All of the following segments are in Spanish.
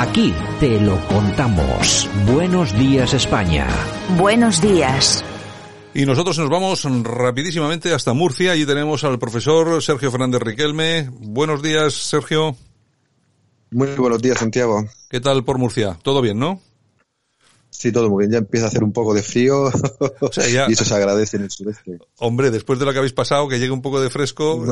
Aquí te lo contamos. Buenos días España. Buenos días. Y nosotros nos vamos rapidísimamente hasta Murcia. Allí tenemos al profesor Sergio Fernández Riquelme. Buenos días, Sergio. Muy buenos días, Santiago. ¿Qué tal por Murcia? ¿Todo bien, no? Sí, todo muy bien. Ya empieza a hacer un poco de frío y eso se agradece en el sureste. Hombre, después de lo que habéis pasado, que llegue un poco de fresco.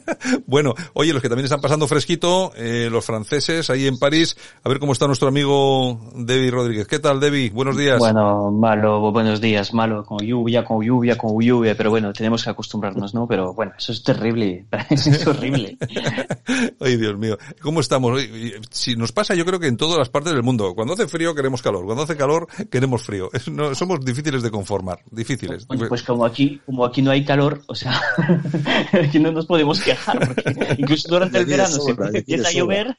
bueno, oye, los que también están pasando fresquito, eh, los franceses ahí en París. A ver cómo está nuestro amigo Debbie Rodríguez. ¿Qué tal, Debbie? Buenos días. Bueno, malo, buenos días. Malo, con lluvia, con lluvia, con lluvia. Pero bueno, tenemos que acostumbrarnos, ¿no? Pero bueno, eso es terrible. es horrible. Ay, Dios mío. ¿Cómo estamos? Si nos pasa, yo creo que en todas las partes del mundo. Cuando hace frío queremos calor. Cuando hace calor, queremos frío. no, somos difíciles de conformar, difíciles. pues como aquí, como aquí no hay calor, o sea, aquí no nos podemos quejar, porque incluso durante el verano se empieza a llover.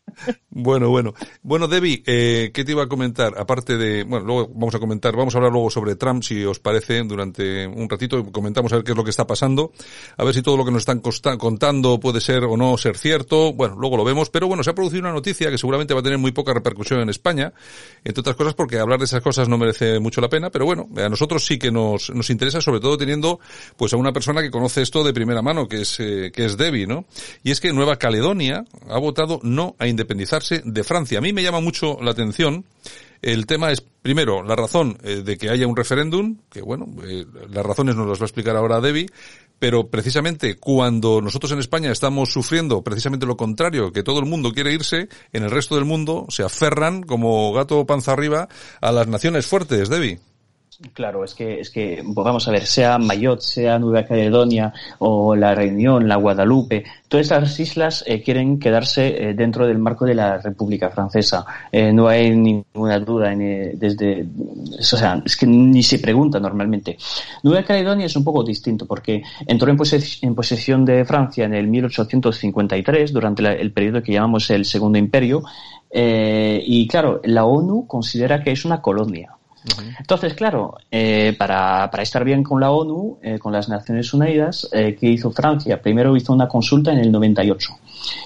Bueno, bueno. Bueno, Debbie, eh, ¿qué te iba a comentar? Aparte de, bueno, luego vamos a comentar, vamos a hablar luego sobre Trump, si os parece, durante un ratito, comentamos a ver qué es lo que está pasando, a ver si todo lo que nos están contando puede ser o no ser cierto, bueno, luego lo vemos, pero bueno, se ha producido una noticia que seguramente va a tener muy poca repercusión en España, entre otras cosas porque de esas cosas no merece mucho la pena, pero bueno, a nosotros sí que nos, nos interesa, sobre todo teniendo pues a una persona que conoce esto de primera mano, que es, eh, que es Debbie, ¿no? Y es que Nueva Caledonia ha votado no a independizarse de Francia. A mí me llama mucho la atención el tema es, primero, la razón eh, de que haya un referéndum, que bueno, eh, las razones nos las va a explicar ahora Debbie, pero precisamente cuando nosotros en España estamos sufriendo precisamente lo contrario, que todo el mundo quiere irse, en el resto del mundo se aferran como gato panza arriba a las naciones fuertes, Debbie. Claro, es que, es que, vamos a ver, sea Mayotte, sea Nueva Caledonia o la Reunión, la Guadalupe, todas esas islas eh, quieren quedarse eh, dentro del marco de la República Francesa. Eh, no hay ninguna duda en, desde, o sea, es que ni se pregunta normalmente. Nueva Caledonia es un poco distinto porque entró en, en posesión de Francia en el 1853 durante el periodo que llamamos el Segundo Imperio y claro, la ONU considera que es una colonia. Entonces, claro, eh, para, para, estar bien con la ONU, eh, con las Naciones Unidas, eh, ¿qué hizo Francia? Primero hizo una consulta en el 98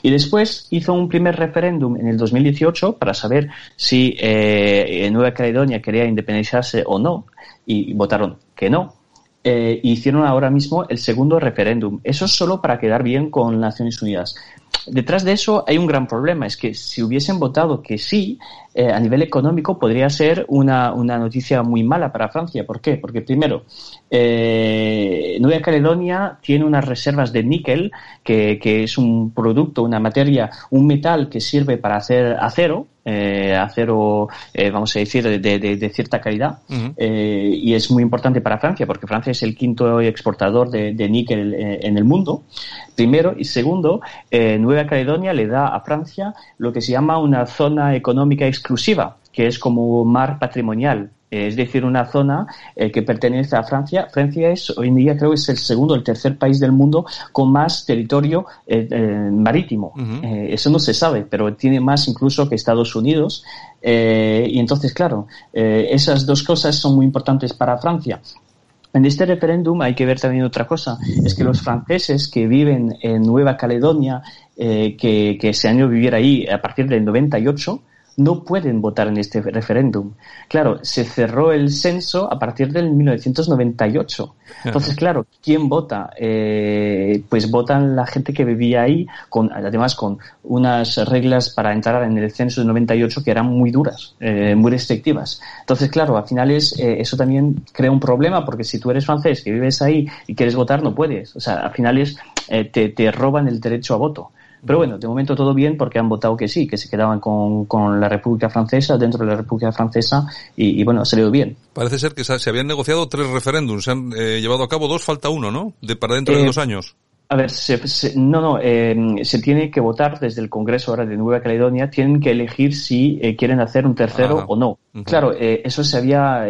y después hizo un primer referéndum en el 2018 para saber si eh, Nueva Caledonia quería independizarse o no y votaron que no. Hicieron ahora mismo el segundo referéndum. Eso es solo para quedar bien con Naciones Unidas. Detrás de eso hay un gran problema, es que si hubiesen votado que sí, eh, a nivel económico podría ser una, una, noticia muy mala para Francia. ¿Por qué? Porque primero, eh, Nueva Caledonia tiene unas reservas de níquel, que, que es un producto, una materia, un metal que sirve para hacer acero, eh, acero, eh, vamos a decir, de, de, de cierta calidad. eh, y es muy importante para Francia, porque Francia es el quinto exportador de, de níquel eh, en el mundo, primero. Y segundo, eh, Nueva Caledonia le da a Francia lo que se llama una zona económica exclusiva, que es como mar patrimonial es decir, una zona eh, que pertenece a Francia. Francia es, hoy en día creo que es el segundo, el tercer país del mundo con más territorio eh, eh, marítimo. Uh -huh. eso no se sabe, pero tiene más incluso que Estados Unidos. y entonces, claro, esas dos cosas son muy importantes para Francia. En este referéndum hay que ver también otra cosa, es que los franceses que viven en Nueva Caledonia, que, que se han ido a vivir ahí a partir del 98, no pueden votar en este referéndum. Claro, se cerró el censo a partir del 1998. Entonces, claro, ¿quién vota? Eh, pues votan la gente que vivía ahí, con, además con unas reglas para entrar en el censo del 98 que eran muy duras, eh, muy restrictivas. Entonces, claro, al final es, eh, eso también crea un problema porque si tú eres francés que vives ahí y quieres votar, no puedes. O sea, al final es, te, te roban el derecho a voto. Pero bueno, de momento todo bien porque han votado que sí, que se quedaban con, con la República Francesa, dentro de la República Francesa, y, y bueno, ha salido bien. Parece ser que se habían negociado tres referéndums, se han eh, llevado a cabo dos, falta uno, ¿no? De para dentro eh, de dos años. A ver, se, se, no, no, eh, se tiene que votar desde el Congreso ahora de Nueva Caledonia, tienen que elegir si eh, quieren hacer un tercero o no. Uh -huh. Claro, eh, eso se había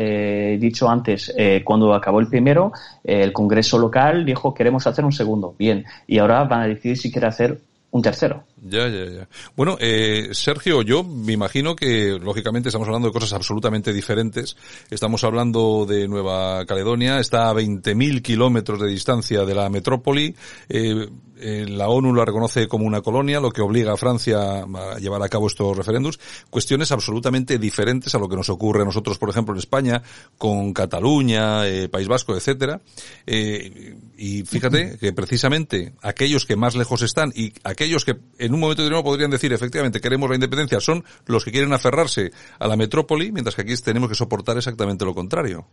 dicho antes, cuando acabó el primero, el Congreso local dijo queremos hacer un segundo, bien, y ahora van a decidir si quiere hacer un tercero. Ya, ya, ya. Bueno, eh, Sergio, yo me imagino que, lógicamente, estamos hablando de cosas absolutamente diferentes. Estamos hablando de Nueva Caledonia, está a 20.000 kilómetros de distancia de la metrópoli. Eh, eh, la ONU la reconoce como una colonia, lo que obliga a Francia a llevar a cabo estos referéndums. Cuestiones absolutamente diferentes a lo que nos ocurre a nosotros, por ejemplo, en España, con Cataluña, eh, País Vasco, etcétera. Eh, y fíjate que precisamente aquellos que más lejos están y aquellos que en un momento determinado podrían decir efectivamente queremos la independencia son los que quieren aferrarse a la metrópoli, mientras que aquí tenemos que soportar exactamente lo contrario.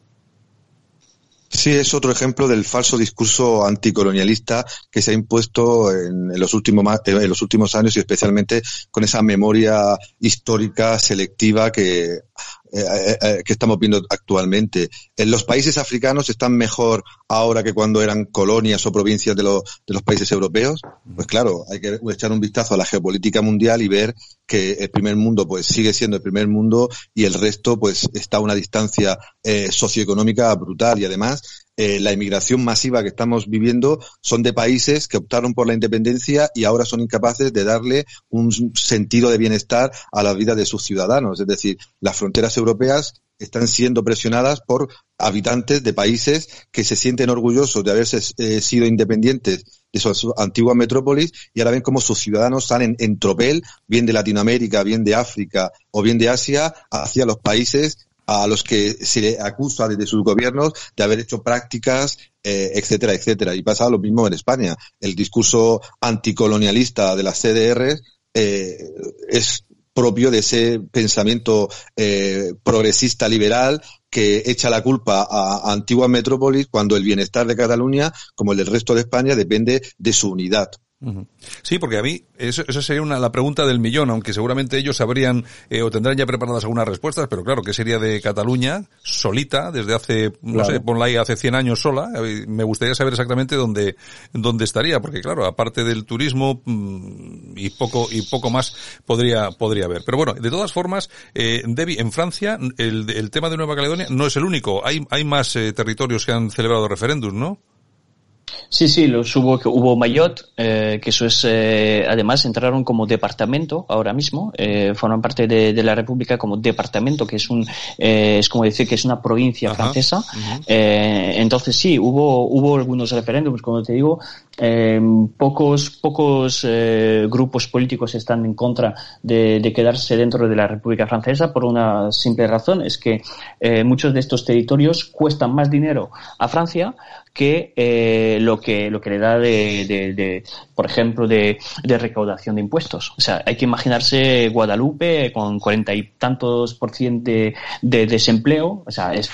Sí, es otro ejemplo del falso discurso anticolonialista que se ha impuesto en, los últimos en los últimos años y especialmente con esa memoria histórica selectiva que eh, eh, eh, que estamos viendo actualmente. En los países africanos están mejor ahora que cuando eran colonias o provincias de, los, de los países europeos. Pues claro, hay que echar un vistazo a la geopolítica mundial y ver que el primer mundo pues sigue siendo el primer mundo y el resto pues está a una distancia socioeconómica brutal y además eh, la inmigración masiva que estamos viviendo son de países que optaron por la independencia y ahora son incapaces de darle un sentido de bienestar a la vida de sus ciudadanos. Es decir, las fronteras europeas están siendo presionadas por habitantes de países que se sienten orgullosos de haberse eh, sido independientes de sus antiguas metrópolis y ahora ven cómo sus ciudadanos salen en tropel, bien de Latinoamérica, bien de África o bien de Asia, hacia los países a los que se le acusa desde sus gobiernos de haber hecho prácticas, eh, etcétera, etcétera. Y pasa lo mismo en España. El discurso anticolonialista de las CDR eh, es propio de ese pensamiento eh, progresista liberal que echa la culpa a, a antiguas metrópolis cuando el bienestar de Cataluña, como el del resto de España, depende de su unidad. Sí, porque a mí eso, esa sería una, la pregunta del millón, aunque seguramente ellos sabrían eh, o tendrán ya preparadas algunas respuestas, pero claro, ¿qué sería de Cataluña solita desde hace, no sé, ponla ahí hace 100 años sola? Me gustaría saber exactamente dónde, dónde estaría, porque claro, aparte del turismo mm, y poco y poco más podría podría haber. Pero bueno, de todas formas, eh, Debbie, en Francia el, el tema de Nueva Caledonia no es el único. Hay hay más eh, territorios que han celebrado referéndums, ¿no? Sí, sí, los hubo, hubo Mayotte, eh, que eso es, eh, además entraron como departamento ahora mismo, eh, forman parte de, de, la República como departamento, que es un, eh, es como decir que es una provincia Ajá, francesa. Eh, entonces sí, hubo, hubo algunos referéndums, como te digo, eh, pocos, pocos grupos políticos están en contra de, de, quedarse dentro de la República Francesa por una simple razón, es que muchos de estos territorios cuestan más dinero a Francia que eh, lo que lo que le da de, de, de por ejemplo de, de, recaudación de impuestos. O sea hay que imaginarse Guadalupe con cuarenta y tantos por ciento de, de, desempleo. O sea es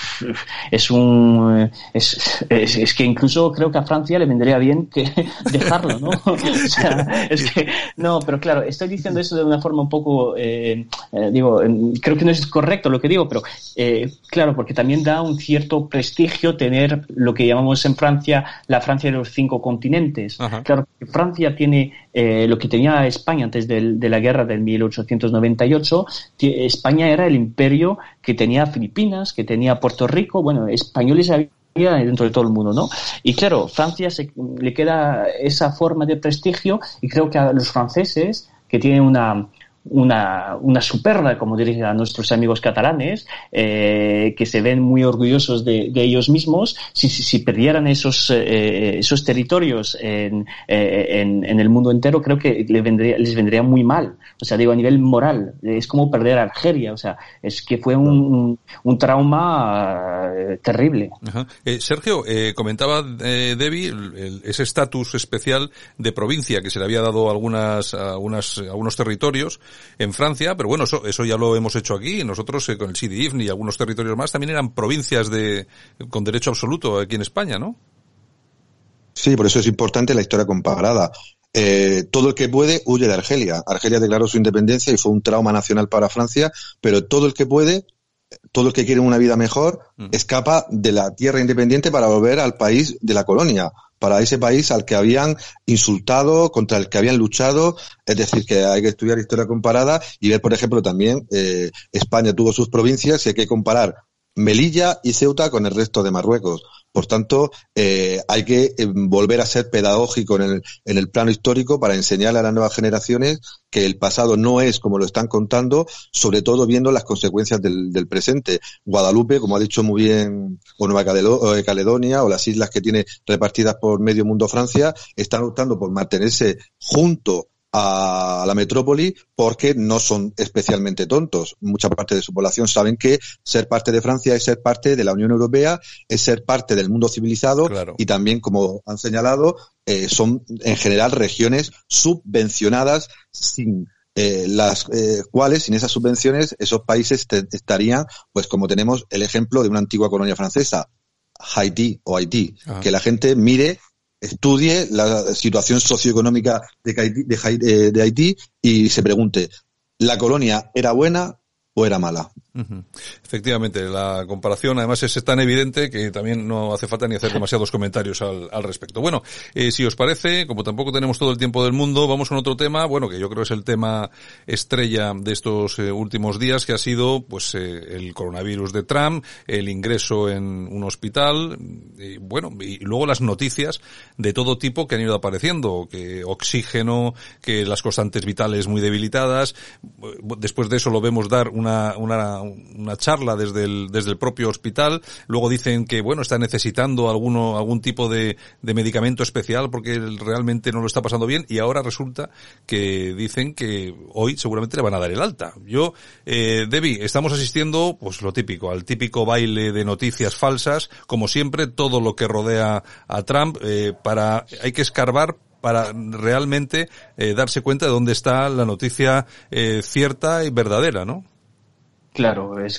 es un es, es, es, que incluso creo que a Francia le vendría bien que dejarlo no o sea, es que no pero claro estoy diciendo eso de una forma un poco eh, eh, digo creo que no es correcto lo que digo pero eh, claro porque también da un cierto prestigio tener lo que llamamos en Francia la Francia de los cinco continentes. Ajá. Claro, Francia tiene eh, lo que tenía España antes de, de, la guerra del 1898. España era el imperio que tenía Filipinas, que tenía Puerto Rico, bueno, españoles había dentro de todo el mundo, ¿no? Y claro, Francia se, le queda esa forma de prestigio y creo que a los franceses que tienen una, una, una superla, como dirían nuestros amigos catalanes, eh, que se ven muy orgullosos de, de ellos mismos, si, si, si perdieran esos, eh, esos territorios en, eh, en, en, el mundo entero, creo que les vendría, les vendría muy mal. O sea, digo, a nivel moral, es como perder a Argelia, o sea, es que fue un, un trauma eh, terrible. Sergio, comentaba Debbie el, ese estatus especial de provincia que se le había dado a algunas, a, unas, a algunos territorios, en Francia, pero bueno, eso, eso ya lo hemos hecho aquí. Nosotros eh, con el CIDIF y algunos territorios más también eran provincias de, con derecho absoluto aquí en España, ¿no? Sí, por eso es importante la historia comparada. Eh, todo el que puede huye de Argelia. Argelia declaró su independencia y fue un trauma nacional para Francia, pero todo el que puede, todo el que quiere una vida mejor, escapa de la tierra independiente para volver al país de la colonia para ese país al que habían insultado, contra el que habían luchado. Es decir, que hay que estudiar historia comparada y ver, por ejemplo, también eh, España tuvo sus provincias y hay que comparar Melilla y Ceuta con el resto de Marruecos. Por tanto, eh, hay que eh, volver a ser pedagógico en el, en el plano histórico para enseñarle a las nuevas generaciones que el pasado no es como lo están contando, sobre todo viendo las consecuencias del, del presente. Guadalupe, como ha dicho muy bien, o Nueva eh, Caledonia, o las islas que tiene repartidas por medio mundo Francia, están optando por mantenerse junto a la metrópoli porque no son especialmente tontos. Mucha parte de su población saben que ser parte de Francia es ser parte de la Unión Europea, es ser parte del mundo civilizado y también, como han señalado, eh, son en general regiones subvencionadas sin eh, las eh, cuales, sin esas subvenciones, esos países estarían, pues como tenemos el ejemplo de una antigua colonia francesa, Haití o Haití, ah. que la gente mire estudie la situación socioeconómica de, de Haití y se pregunte, ¿la colonia era buena o era mala? Efectivamente, la comparación además es tan evidente que también no hace falta ni hacer demasiados comentarios al, al respecto. Bueno, eh, si os parece, como tampoco tenemos todo el tiempo del mundo, vamos con otro tema, bueno, que yo creo es el tema estrella de estos eh, últimos días, que ha sido pues eh, el coronavirus de Trump, el ingreso en un hospital, y, bueno, y luego las noticias de todo tipo que han ido apareciendo, que oxígeno, que las constantes vitales muy debilitadas, después de eso lo vemos dar una, una una charla desde el, desde el propio hospital. Luego dicen que, bueno, está necesitando alguno, algún tipo de, de medicamento especial porque realmente no lo está pasando bien y ahora resulta que dicen que hoy seguramente le van a dar el alta. Yo, eh, Debbie, estamos asistiendo, pues lo típico, al típico baile de noticias falsas, como siempre, todo lo que rodea a Trump, eh, para, hay que escarbar para realmente eh, darse cuenta de dónde está la noticia eh, cierta y verdadera, ¿no? Claro, es,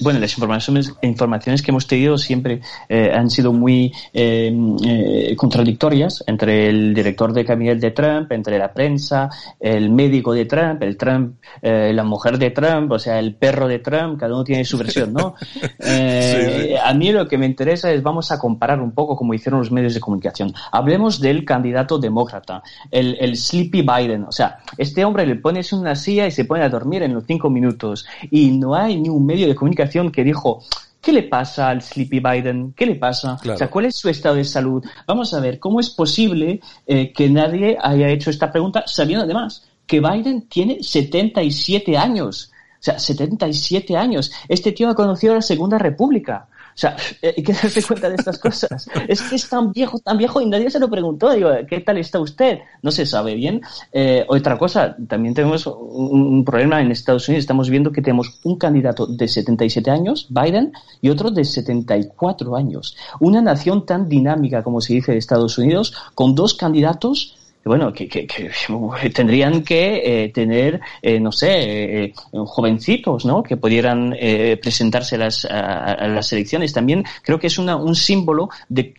bueno, las informaciones, informaciones que hemos tenido siempre eh, han sido muy eh, eh, contradictorias entre el director de cabinet de Trump, entre la prensa, el médico de Trump, el Trump, la mujer de Trump, o sea, el perro de Trump, cada uno tiene su versión, ¿no? A mí lo que me interesa es, vamos a comparar un poco como hicieron los medios de comunicación. Hablemos del candidato demócrata, el, el Sleepy Biden, o sea, este hombre le pones una silla y se pone a dormir en los cinco minutos y no hay ni un medio de comunicación que dijo, ¿qué le pasa al Sleepy Biden? ¿Qué le pasa? O sea, ¿cuál es su estado de salud? Vamos a ver, ¿cómo es posible eh, que nadie haya hecho esta pregunta sabiendo además que Biden tiene 77 años? O sea, 77 años. Este tío ha conocido la Segunda República. O sea, hay que darse cuenta de estas cosas. Es que es tan viejo, tan viejo y nadie se lo preguntó. Digo, ¿qué tal está usted? No se sabe bien. Eh, otra cosa, también tenemos un, problema en Estados Unidos. Estamos viendo que tenemos un candidato de 77 años, Biden, y otro de 74 años. Una nación tan dinámica como se dice de Estados Unidos, con dos candidatos bueno, que, que, que tendrían que eh, tener, eh, no sé, eh, jovencitos, ¿no? Que pudieran presentarse a las, a, las elecciones. También creo que es una, un símbolo de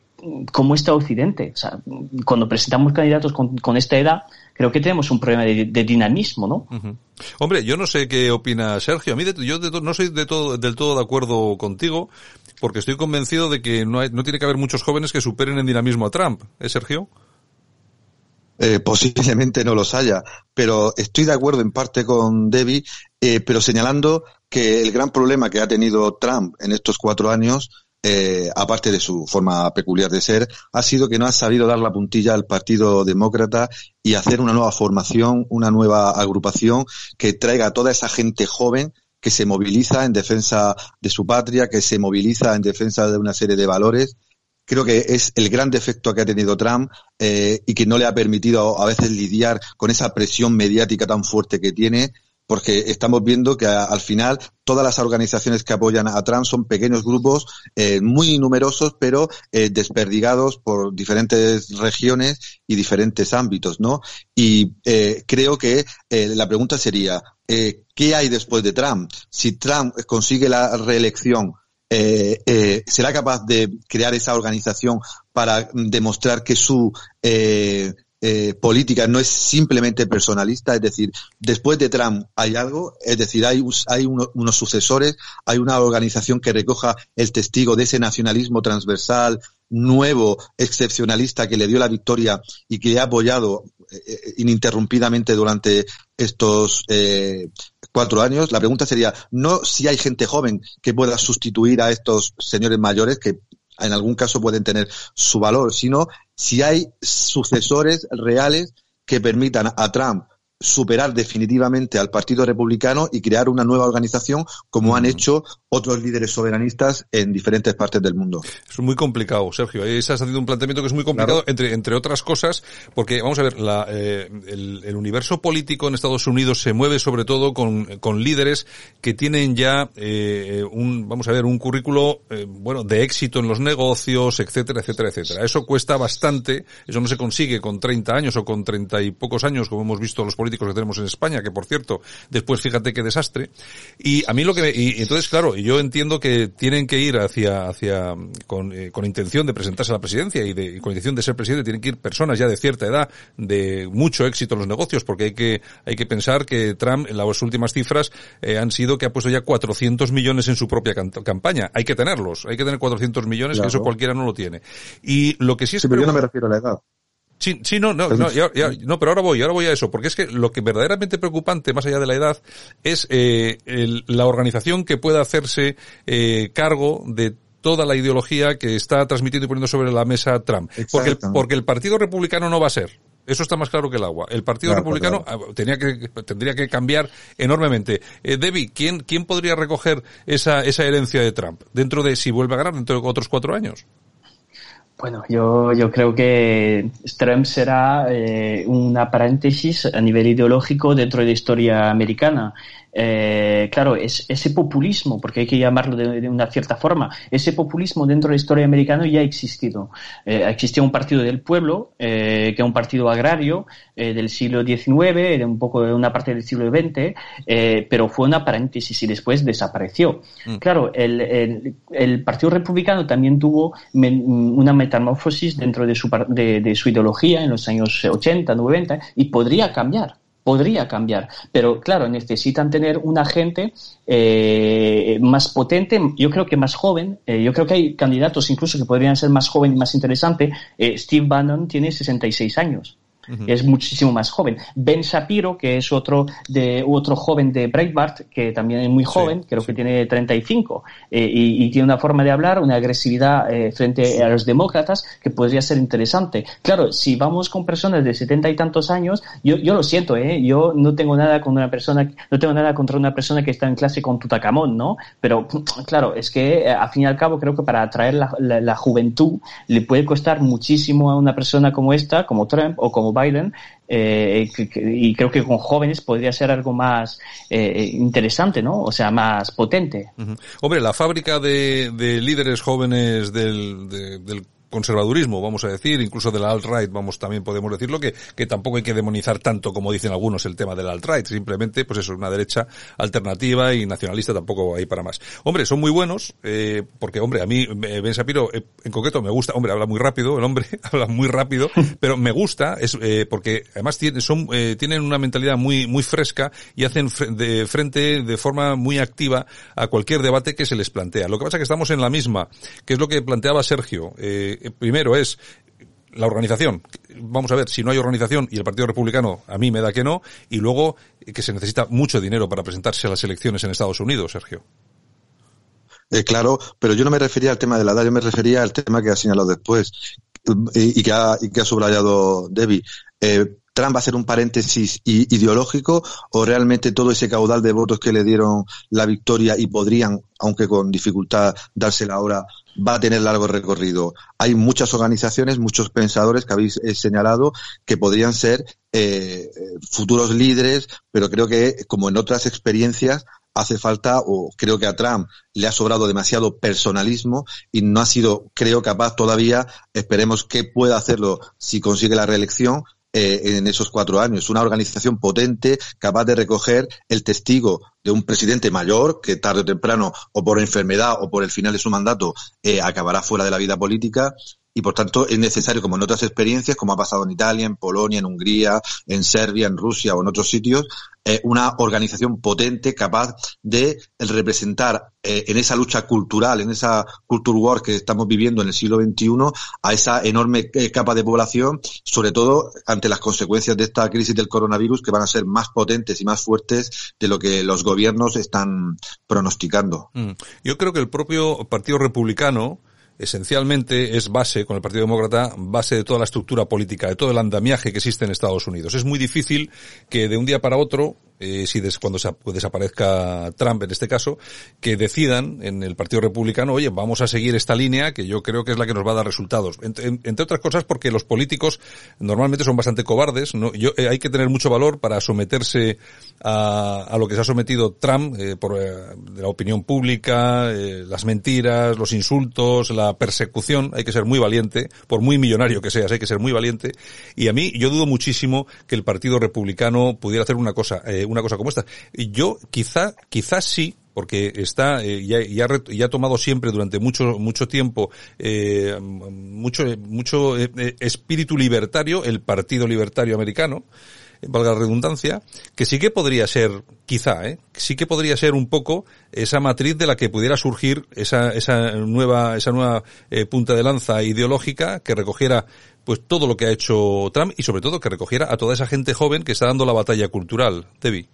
cómo está Occidente. O sea, cuando presentamos candidatos con, con esta edad, creo que tenemos un problema de, dinamismo, ¿no? Hombre, yo no sé qué opina Sergio. A mí, yo no soy de todo, del todo de acuerdo contigo, porque estoy convencido de que no, hay, no tiene que haber muchos jóvenes que superen en dinamismo a Trump. ¿Eh, Sergio? Eh, posiblemente no los haya, pero estoy de acuerdo en parte con Debbie, eh, pero señalando que el gran problema que ha tenido Trump en estos cuatro años, eh, aparte de su forma peculiar de ser, ha sido que no ha sabido dar la puntilla al Partido Demócrata y hacer una nueva formación, una nueva agrupación que traiga a toda esa gente joven que se moviliza en defensa de su patria, que se moviliza en defensa de una serie de valores creo que es el gran defecto que ha tenido Trump eh, y que no le ha permitido a veces lidiar con esa presión mediática tan fuerte que tiene, porque estamos viendo que al final todas las organizaciones que apoyan a Trump son pequeños grupos eh, muy numerosos, pero eh, desperdigados por diferentes regiones y diferentes ámbitos, ¿no? Y creo que la pregunta sería, ¿qué hay después de Trump? Si Trump consigue la reelección eh, eh, será capaz de crear esa organización para demostrar que su eh, eh, política no es simplemente personalista, es decir, después de Trump hay algo, es decir, hay, hay unos sucesores, hay una organización que recoja el testigo de ese nacionalismo transversal, nuevo, excepcionalista que le dio la victoria y que ha apoyado ininterrumpidamente durante estos cuatro años. La pregunta sería, no si hay gente joven que pueda sustituir a estos señores mayores, que en algún caso pueden tener su valor, sino si hay sucesores reales que permitan a Trump superar definitivamente al Partido Republicano y crear una nueva organización como han hecho otros líderes soberanistas en diferentes partes del mundo. Es muy complicado, Sergio. Ahí estás haciendo un planteamiento que es muy complicado, entre, entre otras cosas, porque vamos a ver, la, eh, el, universo político en Estados Unidos se mueve sobre todo con, con líderes que tienen ya eh, un, vamos a ver, un currículo, eh, bueno, de éxito en los negocios, etcétera, etcétera, etcétera. Eso cuesta bastante, eso no se consigue con 30 años o con 30 y pocos años, como hemos visto los políticos que tenemos en España, que por cierto, después fíjate qué desastre. Y a mí lo que me, y, entonces claro, yo entiendo que tienen que ir hacia, hacia, con, eh, con intención de presentarse a la presidencia y, de, con intención de ser presidente, tienen que ir personas ya de cierta edad, de mucho éxito en los negocios, porque hay que, hay que pensar que Trump, en las últimas cifras, eh, han sido que ha puesto ya 400 millones en su propia campaña. Hay que tenerlos, hay que tener 400 millones, que eso cualquiera no lo tiene. Y lo que sí es... pero yo no me refiero a la edad. Sí, sí, no, no, no, no, pero ahora voy, ahora voy a eso, porque es que lo que verdaderamente preocupante, más allá de la edad, es eh, la organización que pueda hacerse eh, cargo de toda la ideología que está transmitiendo y poniendo sobre la mesa Trump. Porque el, porque el Partido Republicano no va a ser. Eso está más claro que el agua. El Partido Republicano ah, Tenía que, tendría que cambiar enormemente. Eh, Debbie, ¿quién, ¿quién podría recoger esa, esa herencia de Trump dentro de, si vuelve a ganar, dentro de otros cuatro años? Bueno, yo, yo creo que Trump será eh, una paréntesis a nivel ideológico dentro de la historia americana. Eh, claro, es, ese populismo, porque hay que llamarlo de, una cierta forma, ese populismo dentro de la historia americana ya ha existido. Eh, existía un partido del pueblo, eh, que es un partido agrario eh, del siglo XIX, de un poco de una parte del siglo XX, pero fue una paréntesis y después desapareció. Mm. Claro, el, el, el, Partido Republicano también tuvo una metamorfosis dentro de su, de, de su ideología en los años 80, 90 y podría cambiar podría cambiar. Pero claro, necesitan tener una gente eh, más potente, yo creo que más joven. Eh, yo creo que hay candidatos incluso que podrían ser más joven y más interesante. Eh, Steve Bannon tiene 66 años es muchísimo más joven. Ben Shapiro, que es otro de otro joven de Breitbart, que también es muy joven, creo que tiene 35, eh, y, y, tiene una forma de hablar, una agresividad eh, frente a los demócratas que podría ser interesante. Claro, si vamos con personas de 70 y tantos años, yo, yo lo siento, ¿eh? yo no tengo nada con una persona, no tengo nada contra una persona que está en clase con Tutacamón, ¿no? Pero claro, es que eh, a fin y al cabo creo que para atraer la, la, la juventud le puede costar muchísimo a una persona como esta, como Trump o como Biden, eh, y creo que con jóvenes podría ser algo más eh, interesante, ¿no? O sea, más potente. Hombre, la fábrica de, de líderes jóvenes del, del conservadurismo, vamos a decir, incluso de la alt-right, vamos, también podemos decirlo, que, que tampoco hay que demonizar tanto como dicen algunos el tema de la alt-right, simplemente, pues eso, una derecha alternativa y nacionalista tampoco hay para más. Hombre, son muy buenos, eh, porque, hombre, a mí, eh, Ben Shapiro, eh, en concreto, me gusta, hombre, habla muy rápido, el hombre habla muy rápido, pero me gusta, es, eh, porque además tiene, son, eh, tienen una mentalidad muy, muy fresca y hacen de frente de forma muy activa a cualquier debate que se les plantea. Lo que pasa es que estamos en la misma, que es lo que planteaba Sergio, eh, primero es la organización. Vamos a ver, si no hay organización y el Partido Republicano a mí me da que no, y luego eh, que se necesita mucho dinero para presentarse a las elecciones en Estados Unidos, Sergio. Eh, claro, pero yo no me refería al tema de la edad, yo me refería al tema que ha señalado después y, que, ha, subrayado Debbie. Eh, Trump va a ser un paréntesis ideológico o realmente todo ese caudal de votos que le dieron la victoria y podrían, aunque con dificultad, dársela ahora, va a tener largo recorrido. Hay muchas organizaciones, muchos pensadores que habéis eh, señalado que podrían ser eh, futuros líderes, pero creo que, como en otras experiencias, hace falta, o creo que a Trump le ha sobrado demasiado personalismo y no ha sido, creo, capaz todavía, esperemos que pueda hacerlo si consigue la reelección, eh, en esos cuatro años. Una organización potente, capaz de recoger el testigo de un presidente mayor que tarde o temprano, o por enfermedad o por el final de su mandato, eh, acabará fuera de la vida política y por tanto es necesario, como en otras experiencias, como ha pasado en Italia, en Polonia, en Hungría, en Serbia, en Rusia o en otros sitios, eh, una organización potente capaz de representar eh, en esa lucha cultural, en esa culture war que estamos viviendo en el siglo XXI, a esa enorme eh, capa de población, sobre todo ante las consecuencias de esta crisis del coronavirus, que van a ser más potentes y más fuertes de lo que los gobiernos están pronosticando. Mm. Yo creo que el propio Partido Republicano, esencialmente es base, con el Partido Demócrata, base de toda la estructura política, de todo el andamiaje que existe en Estados Unidos. Es muy difícil que de un día para otro eh, si des, cuando desaparezca Trump en este caso, que decidan en el Partido Republicano, oye, vamos a seguir esta línea que yo creo que es la que nos va a dar resultados. Entre, otras cosas porque los políticos normalmente son bastante cobardes, ¿no? Yo, eh, hay que tener mucho valor para someterse a, a lo que se ha sometido Trump eh, por eh, la opinión pública, las mentiras, los insultos, la persecución, hay que ser muy valiente, por muy millonario que seas, hay que ser muy valiente. Y a mí, yo dudo muchísimo que el Partido Republicano pudiera hacer una cosa, una cosa como esta. Yo quizá, quizás sí, porque está eh, ya, ya, ha tomado siempre durante mucho mucho tiempo eh, mucho mucho eh, eh, espíritu libertario el Partido Libertario Americano valga la redundancia que sí que podría ser quizá sí que podría ser un poco esa matriz de la que pudiera surgir esa esa nueva esa nueva punta de lanza ideológica que recogiera pues todo lo que ha hecho Trump y sobre todo que recogiera a toda esa gente joven que está dando la batalla cultural Debbie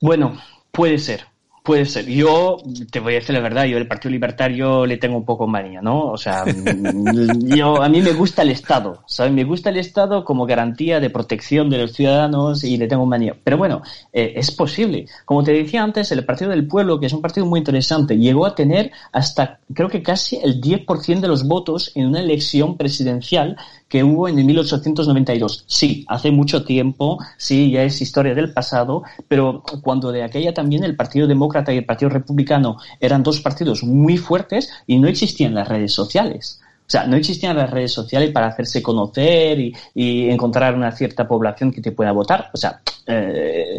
bueno, puede ser. Puede ser. Yo te voy a decir la verdad, yo el Partido Libertario le tengo un poco manía, ¿no? O sea, yo a mí me gusta el Estado, ¿sabes? Me gusta el Estado como garantía de protección de los ciudadanos y le tengo manía. Pero bueno, eh, es posible. Como te decía antes, el Partido del Pueblo, que es un partido muy interesante, llegó a tener hasta creo que casi el 10% de los votos en una elección presidencial que hubo en el 1892. Sí, hace mucho tiempo, sí, ya es historia del pasado, pero cuando de aquella también el Partido Demócrata y el Partido Republicano eran dos partidos muy fuertes y no existían las redes sociales. O sea, no existían las redes sociales para hacerse conocer y, encontrar una cierta población que te pueda votar. O sea, eh,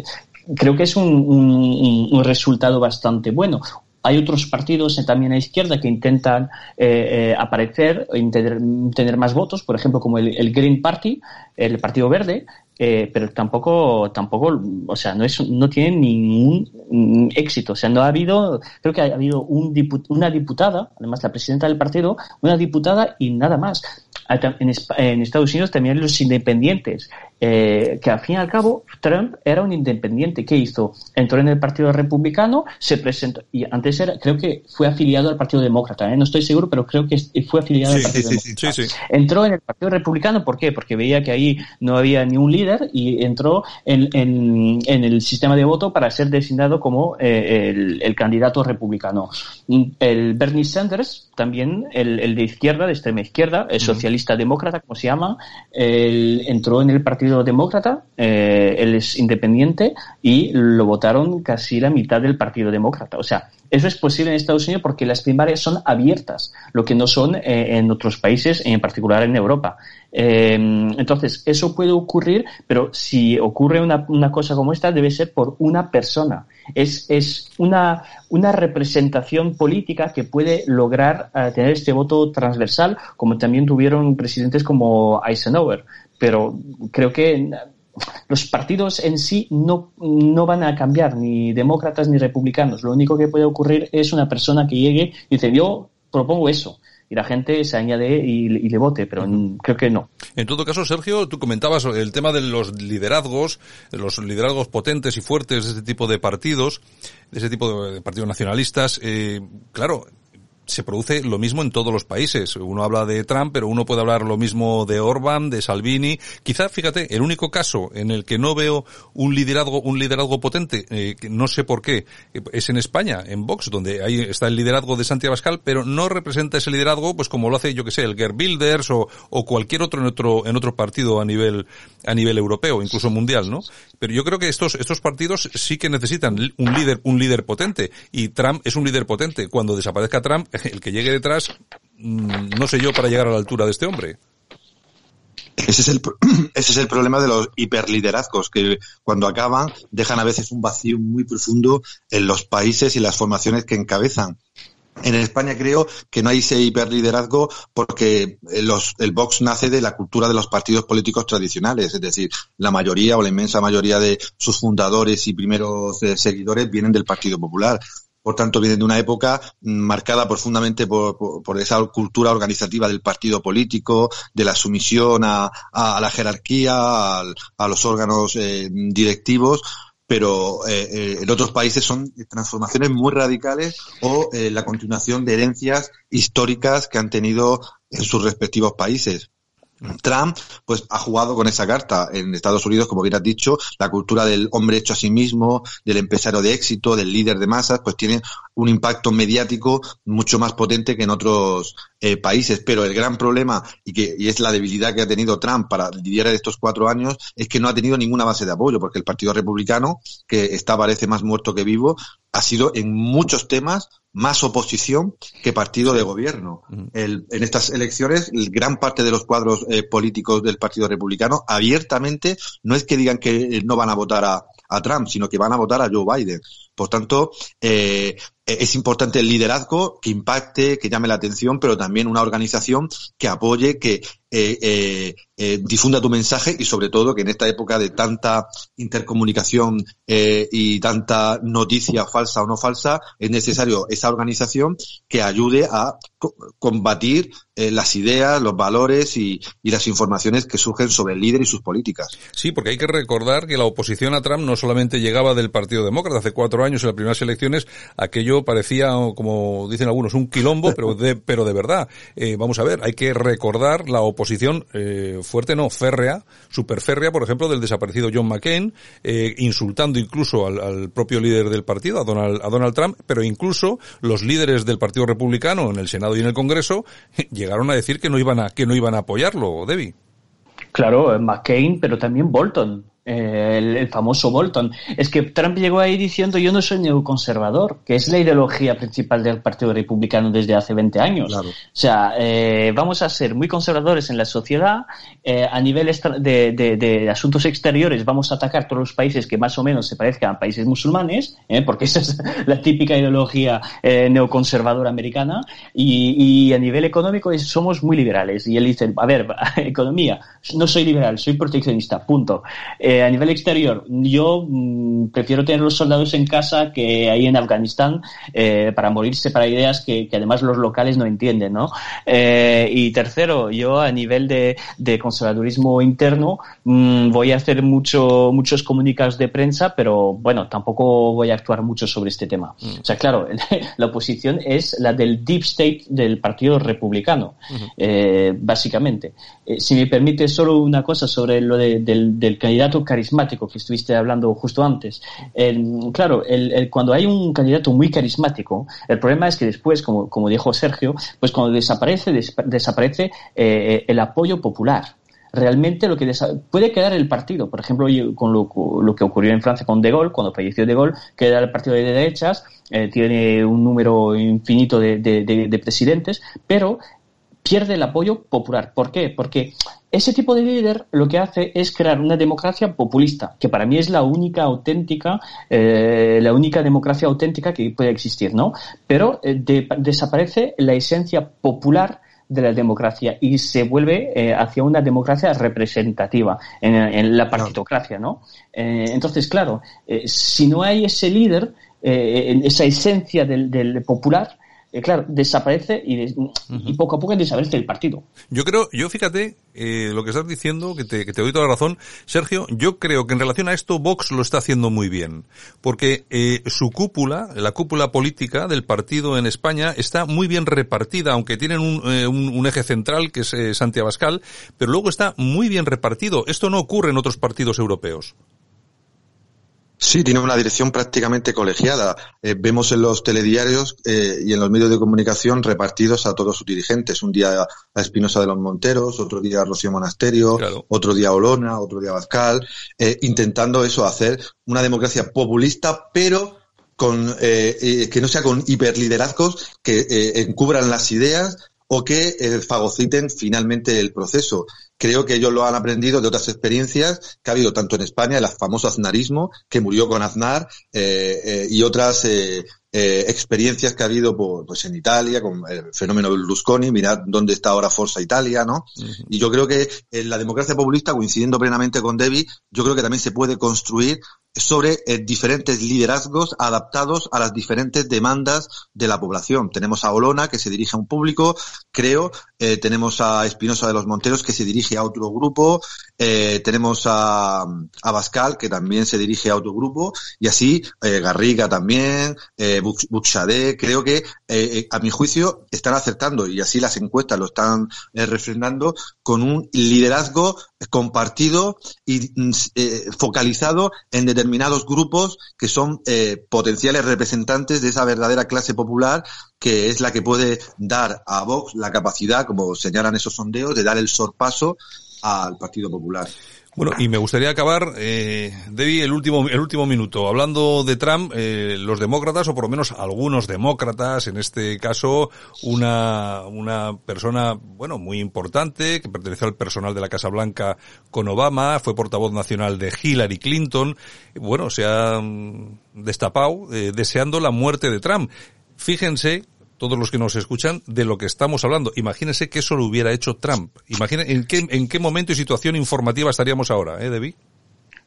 creo que es un, resultado bastante bueno. Hay otros partidos también a izquierda que intentan eh, eh, aparecer, tener, tener, más votos, por ejemplo, como el, Green Party, el Partido Verde, eh, pero tampoco, tampoco, o sea, no es, no tiene ningún éxito. O sea, no ha habido, creo que ha habido un una diputada, además la presidenta del partido, una diputada y nada más. En, Estados Unidos también los independientes, eh, que al fin y al cabo Trump era un independiente. ¿Qué hizo? Entró en el Partido Republicano, se presentó, y antes era, creo que fue afiliado al Partido Demócrata, ¿eh? no estoy seguro, pero creo que fue afiliado al Partido Demócrata. Entró en el Partido Republicano, ¿por qué? Porque veía que ahí no había ni un líder y entró en, el sistema de voto para ser designado como eh, el, candidato republicano. El Bernie Sanders, también el, de izquierda, de extrema izquierda, el socialista, demócrata, como se llama, entró en el Partido Demócrata, eh, él es independiente y lo votaron casi la mitad del Partido Demócrata. O sea, eso es posible en Estados Unidos porque las primarias son abiertas, lo que no son eh, en otros países, en particular en Europa. Eh, entonces, eso puede ocurrir, pero si ocurre una, una, cosa como esta, debe ser por una persona. Es, es una, una representación política que puede lograr tener este voto transversal, como también tuvieron presidentes como Eisenhower. Pero creo que los partidos en sí no, no van a cambiar, ni demócratas ni republicanos. Lo único que puede ocurrir es una persona que llegue y dice, yo propongo eso y la gente se añade y, le vote, pero creo que no. En todo caso, Sergio, tú comentabas el tema de los liderazgos, los liderazgos potentes y fuertes de este tipo de partidos, de ese tipo de partidos nacionalistas. Eh, claro, se produce lo mismo en todos los países. Uno habla de Trump, pero uno puede hablar lo mismo de Orban, de Salvini. Quizá, fíjate, el único caso en el que no veo un liderazgo, un liderazgo potente, eh, no sé por qué, es en España, en Vox, donde ahí está el liderazgo de Santiago Abascal, pero no representa ese liderazgo, pues como lo hace, yo que sé, el Ger Bilders o, o cualquier otro en otro, en otro partido a nivel, a nivel europeo, incluso mundial, ¿no? Pero yo creo que estos, estos partidos sí que necesitan un líder, un líder potente. Y Trump es un líder potente. Cuando desaparezca Trump, el que llegue detrás, mm, no sé yo para llegar a la altura de este hombre. Ese es, el, ese es el problema de los hiperliderazgos, que cuando acaban dejan a veces un vacío muy profundo en los países y las formaciones que encabezan. En España creo que no hay ese hiperliderazgo porque eh, el Vox nace de la cultura de los partidos políticos tradicionales, es decir, la mayoría o la inmensa mayoría de sus fundadores y primeros eh, seguidores vienen del Partido Popular. Por tanto, vienen de una época mm, marcada profundamente por, esa cultura organizativa del partido político, de la sumisión a, la jerarquía, a, los órganos eh, directivos, pero eh, eh, en otros países son transformaciones muy radicales o la continuación de herencias históricas que han tenido en sus respectivos países. Trump, pues, ha jugado con esa carta. En Estados Unidos, como bien has dicho, la cultura del hombre hecho a sí mismo, del empresario de éxito, del líder de masas, pues tiene un impacto mediático mucho más potente que en otros eh, países. Pero el gran problema, y que y es la debilidad que ha tenido Trump para lidiar estos cuatro años, es que no ha tenido ninguna base de apoyo, porque el Partido Republicano, que está parece más muerto que vivo, ha sido en muchos temas más oposición que partido de gobierno. El, en estas elecciones, gran parte de los cuadros eh, políticos del Partido Republicano abiertamente no es que digan que no van a votar a, a Trump, sino que van a votar a Joe Biden. Por tanto, eh, es importante el liderazgo que impacte, que llame la atención, pero también una organización que apoye, que eh, eh, eh, difunda tu mensaje y sobre todo que en esta época de tanta intercomunicación eh, y tanta noticia falsa o no falsa, es necesario esa organización que ayude a co combatir eh, las ideas, los valores y, y, las informaciones que surgen sobre el líder y sus políticas. Sí, porque hay que recordar que la oposición a Trump no solamente llegaba del Partido Demócrata. Hace cuatro años, en las primeras elecciones, aquello parecía, como dicen algunos, un quilombo, pero de, pero de verdad. Eh, vamos a ver, hay que recordar la oposición eh, fuerte, no, férrea, super férrea, por ejemplo, del desaparecido John McCain, eh, insultando incluso al, al, propio líder del partido, a Donald, a Donald Trump, pero incluso los líderes del Partido Republicano en el Senado y en el Congreso llegaron a decir que no iban a, que no iban a apoyarlo, Debbie. Claro, McCain, pero también Bolton eh, el, el, famoso Bolton. Es que Trump llegó ahí diciendo yo no soy neoconservador, que es la ideología principal del Partido Republicano desde hace 20 años. Claro. O sea, eh, vamos a ser muy conservadores en la sociedad, eh, a nivel de, de, de, asuntos exteriores vamos a atacar todos los países que más o menos se parezcan a países musulmanes, ¿eh? porque esa es la típica ideología neoconservadora americana, y, y, a nivel económico somos muy liberales. Y él dice, a ver, economía, no soy liberal, soy proteccionista, punto. Eh, a nivel exterior, yo mmm, prefiero tener los soldados en casa que ahí en Afganistán eh, para morirse para ideas que, que, además los locales no entienden, ¿no? Eh, y tercero, yo a nivel de, de conservadurismo interno mmm, voy a hacer mucho, muchos comunicados de prensa, pero bueno, tampoco voy a actuar mucho sobre este tema. Mm. O sea, claro, la oposición es la del deep state del Partido Republicano, uh -huh. eh, básicamente. Eh, si me permite solo una cosa sobre lo de, del, del candidato carismático que estuviste hablando justo antes. Claro, cuando hay un candidato muy carismático, el problema es que después, como, como dijo Sergio, pues cuando desaparece, des, desaparece eh, el apoyo popular realmente lo que puede quedar el partido. Por ejemplo, con lo, lo, que ocurrió en Francia con De Gaulle, cuando falleció De Gaulle, queda el partido de derechas, eh, tiene un número infinito de, de, presidentes, pero pierde el apoyo popular. ¿Por qué? Porque ese tipo de líder lo que hace es crear una democracia populista, que para mí es la única auténtica, eh, la única democracia auténtica que puede existir, ¿no? Pero eh, de, desaparece la esencia popular de la democracia y se vuelve eh, hacia una democracia representativa en, en la partitocracia, ¿no? Entonces, claro, si no hay ese líder, esa esencia del, del popular, eh, claro, desaparece y, uh -huh. y, poco a poco desaparece el partido. Yo creo, yo fíjate, eh, lo que estás diciendo, que te, que te doy toda la razón, Sergio, yo creo que en relación a esto Vox lo está haciendo muy bien, porque eh, su cúpula, la cúpula política del partido en España, está muy bien repartida, aunque tienen un, eh, un, un eje central que es eh, Santiago Abascal, pero luego está muy bien repartido. Esto no ocurre en otros partidos europeos. Sí, tiene una dirección prácticamente colegiada. Eh, vemos en los telediarios eh, y en los medios de comunicación repartidos a todos sus dirigentes. Un día a Espinosa de los Monteros, otro día a Rocío Monasterio, claro. otro día a Olona, otro día a Bascal, eh, intentando eso, hacer una democracia populista, pero con eh, que no sea con hiperliderazgos que encubran las ideas o que fagociten finalmente el proceso creo que ellos lo han aprendido de otras experiencias que ha habido tanto en España, el famoso aznarismo, que murió con Aznar, eh, eh, y otras eh, experiencias que ha habido pues en Italia con el fenómeno Berlusconi, mirad dónde está ahora Forza Italia, ¿no? Y yo creo que en la democracia populista, coincidiendo plenamente con Debbie, yo creo que también se puede construir sobre eh, diferentes liderazgos adaptados a las diferentes demandas de la población. Tenemos a Olona, que se dirige a un público, creo, eh, tenemos a Espinosa de los Monteros, que se dirige a otro grupo, eh, tenemos a, a Bascal, que también se dirige a otro grupo, y así Garriga también, Buxadé, creo que a mi juicio están acertando, y así las encuestas lo están refrendando, con un liderazgo compartido y mm, focalizado en determinados grupos que son eh, potenciales representantes de esa verdadera clase popular que es la que puede dar a Vox la capacidad, como señalan esos sondeos, de dar el sorpaso al Partido Popular. Bueno, y me gustaría acabar, eh, Debbie, el último, el último minuto. Hablando de Trump, eh, los demócratas, o por lo menos algunos demócratas, en este caso, una, una persona, bueno, muy importante, que perteneció al personal de la Casa Blanca con Obama, fue portavoz nacional de Hillary Clinton, bueno, se ha mm, destapado eh, deseando la muerte de Trump. Fíjense todos los que nos escuchan, de lo que estamos hablando. Imagínense que eso lo hubiera hecho Trump. Imagínense en qué, en qué momento y situación informativa estaríamos ahora, ¿eh, Debbie?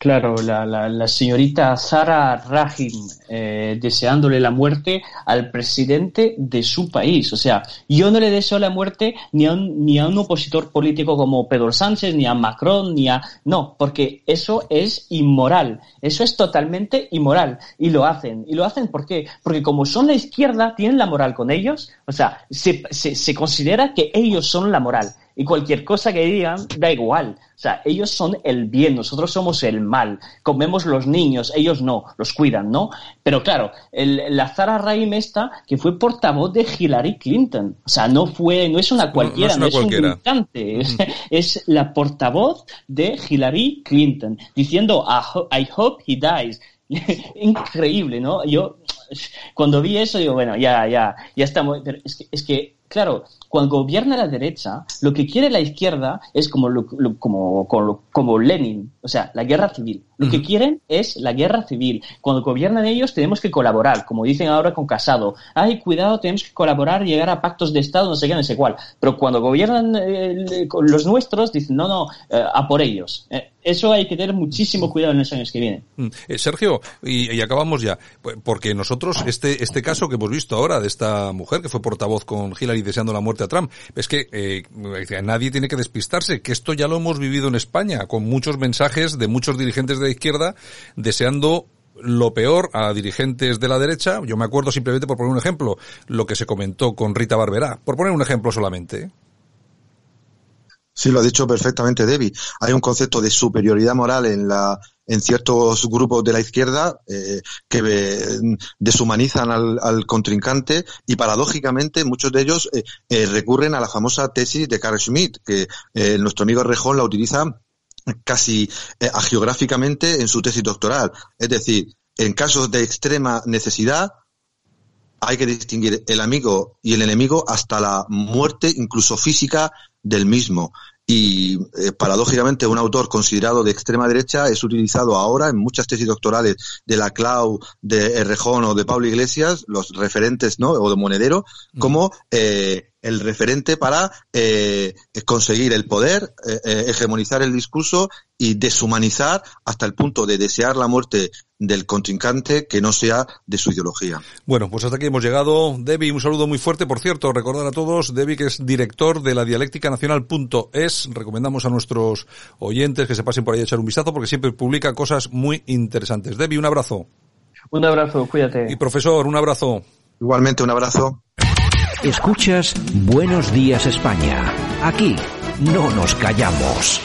Claro, la, la, la señorita Sara Rahim eh, deseándole la muerte al presidente de su país. O sea, yo no le deseo la muerte ni a un, ni a un opositor político como Pedro Sánchez, ni a Macron, ni a... No, porque eso es inmoral. Eso es totalmente inmoral. Y lo hacen. ¿Y lo hacen por qué? Porque como son la izquierda, tienen la moral con ellos. O sea, se, se, se considera que ellos son la moral y cualquier cosa que digan da igual. O sea, ellos son el bien, nosotros somos el mal. Comemos los niños, ellos no, los cuidan, ¿no? Pero claro, el, la Zara Raim esta, que fue portavoz de Hillary Clinton. O sea, no fue, no es una cualquiera, no, es, un militante. Es, la portavoz de Hillary Clinton, diciendo, I hope he dies. Increíble, ¿no? Yo, cuando vi eso, digo, bueno, ya, ya, ya estamos. Pero es que, es que claro, cuando gobierna la derecha, lo que quiere la izquierda es como, como, como, Lenin, o sea, la guerra civil. Lo que quieren es la guerra civil. Cuando gobiernan ellos tenemos que colaborar, como dicen ahora con Casado. Ay, cuidado, tenemos que colaborar, llegar a pactos de Estado, no sé qué, no sé cuál. Pero cuando gobiernan eh, los nuestros, dicen, no, no, eh, a por ellos. Eh, eso hay que tener muchísimo cuidado en los años que vienen. Mm. Sergio, y, acabamos ya, porque nosotros, este, este caso que hemos visto ahora de esta mujer que fue portavoz con Hillary deseando la muerte Trump. Es que nadie tiene que despistarse, que esto ya lo hemos vivido en España, con muchos mensajes de muchos dirigentes de la izquierda deseando lo peor a dirigentes de la derecha. Yo me acuerdo simplemente, por poner un ejemplo, lo que se comentó con Rita Barberá. Por poner un ejemplo solamente. Sí, lo ha dicho perfectamente Debbie. Hay un concepto de superioridad moral en la en ciertos grupos de la izquierda eh, que eh, deshumanizan al, contrincante y paradójicamente muchos de ellos eh, recurren a la famosa tesis de Carl Schmitt, que nuestro amigo Rejón la utiliza casi geográficamente en su tesis doctoral. Es decir, en casos de extrema necesidad, hay que distinguir el amigo y el enemigo hasta la muerte, incluso física, del mismo y eh, paradójicamente un autor considerado de extrema derecha es utilizado ahora en muchas tesis doctorales de la Clau, de Errejón o de Pablo Iglesias, los referentes, ¿no? O de Monedero, como eh, el referente para eh, conseguir el poder, eh, eh, hegemonizar el discurso y deshumanizar hasta el punto de desear la muerte del contrincante que no sea de su ideología. Bueno, pues hasta aquí hemos llegado. Debbie, un saludo muy fuerte. Por cierto, recordar a todos, Debbie que es director de la dialéctica nacional.es. Recomendamos a nuestros oyentes que se pasen por ahí a echar un vistazo porque siempre publica cosas muy interesantes. Debbie, un abrazo. Un abrazo, cuídate. Y profesor, un abrazo. Igualmente, un abrazo. Escuchas Buenos Días España. Aquí no nos callamos.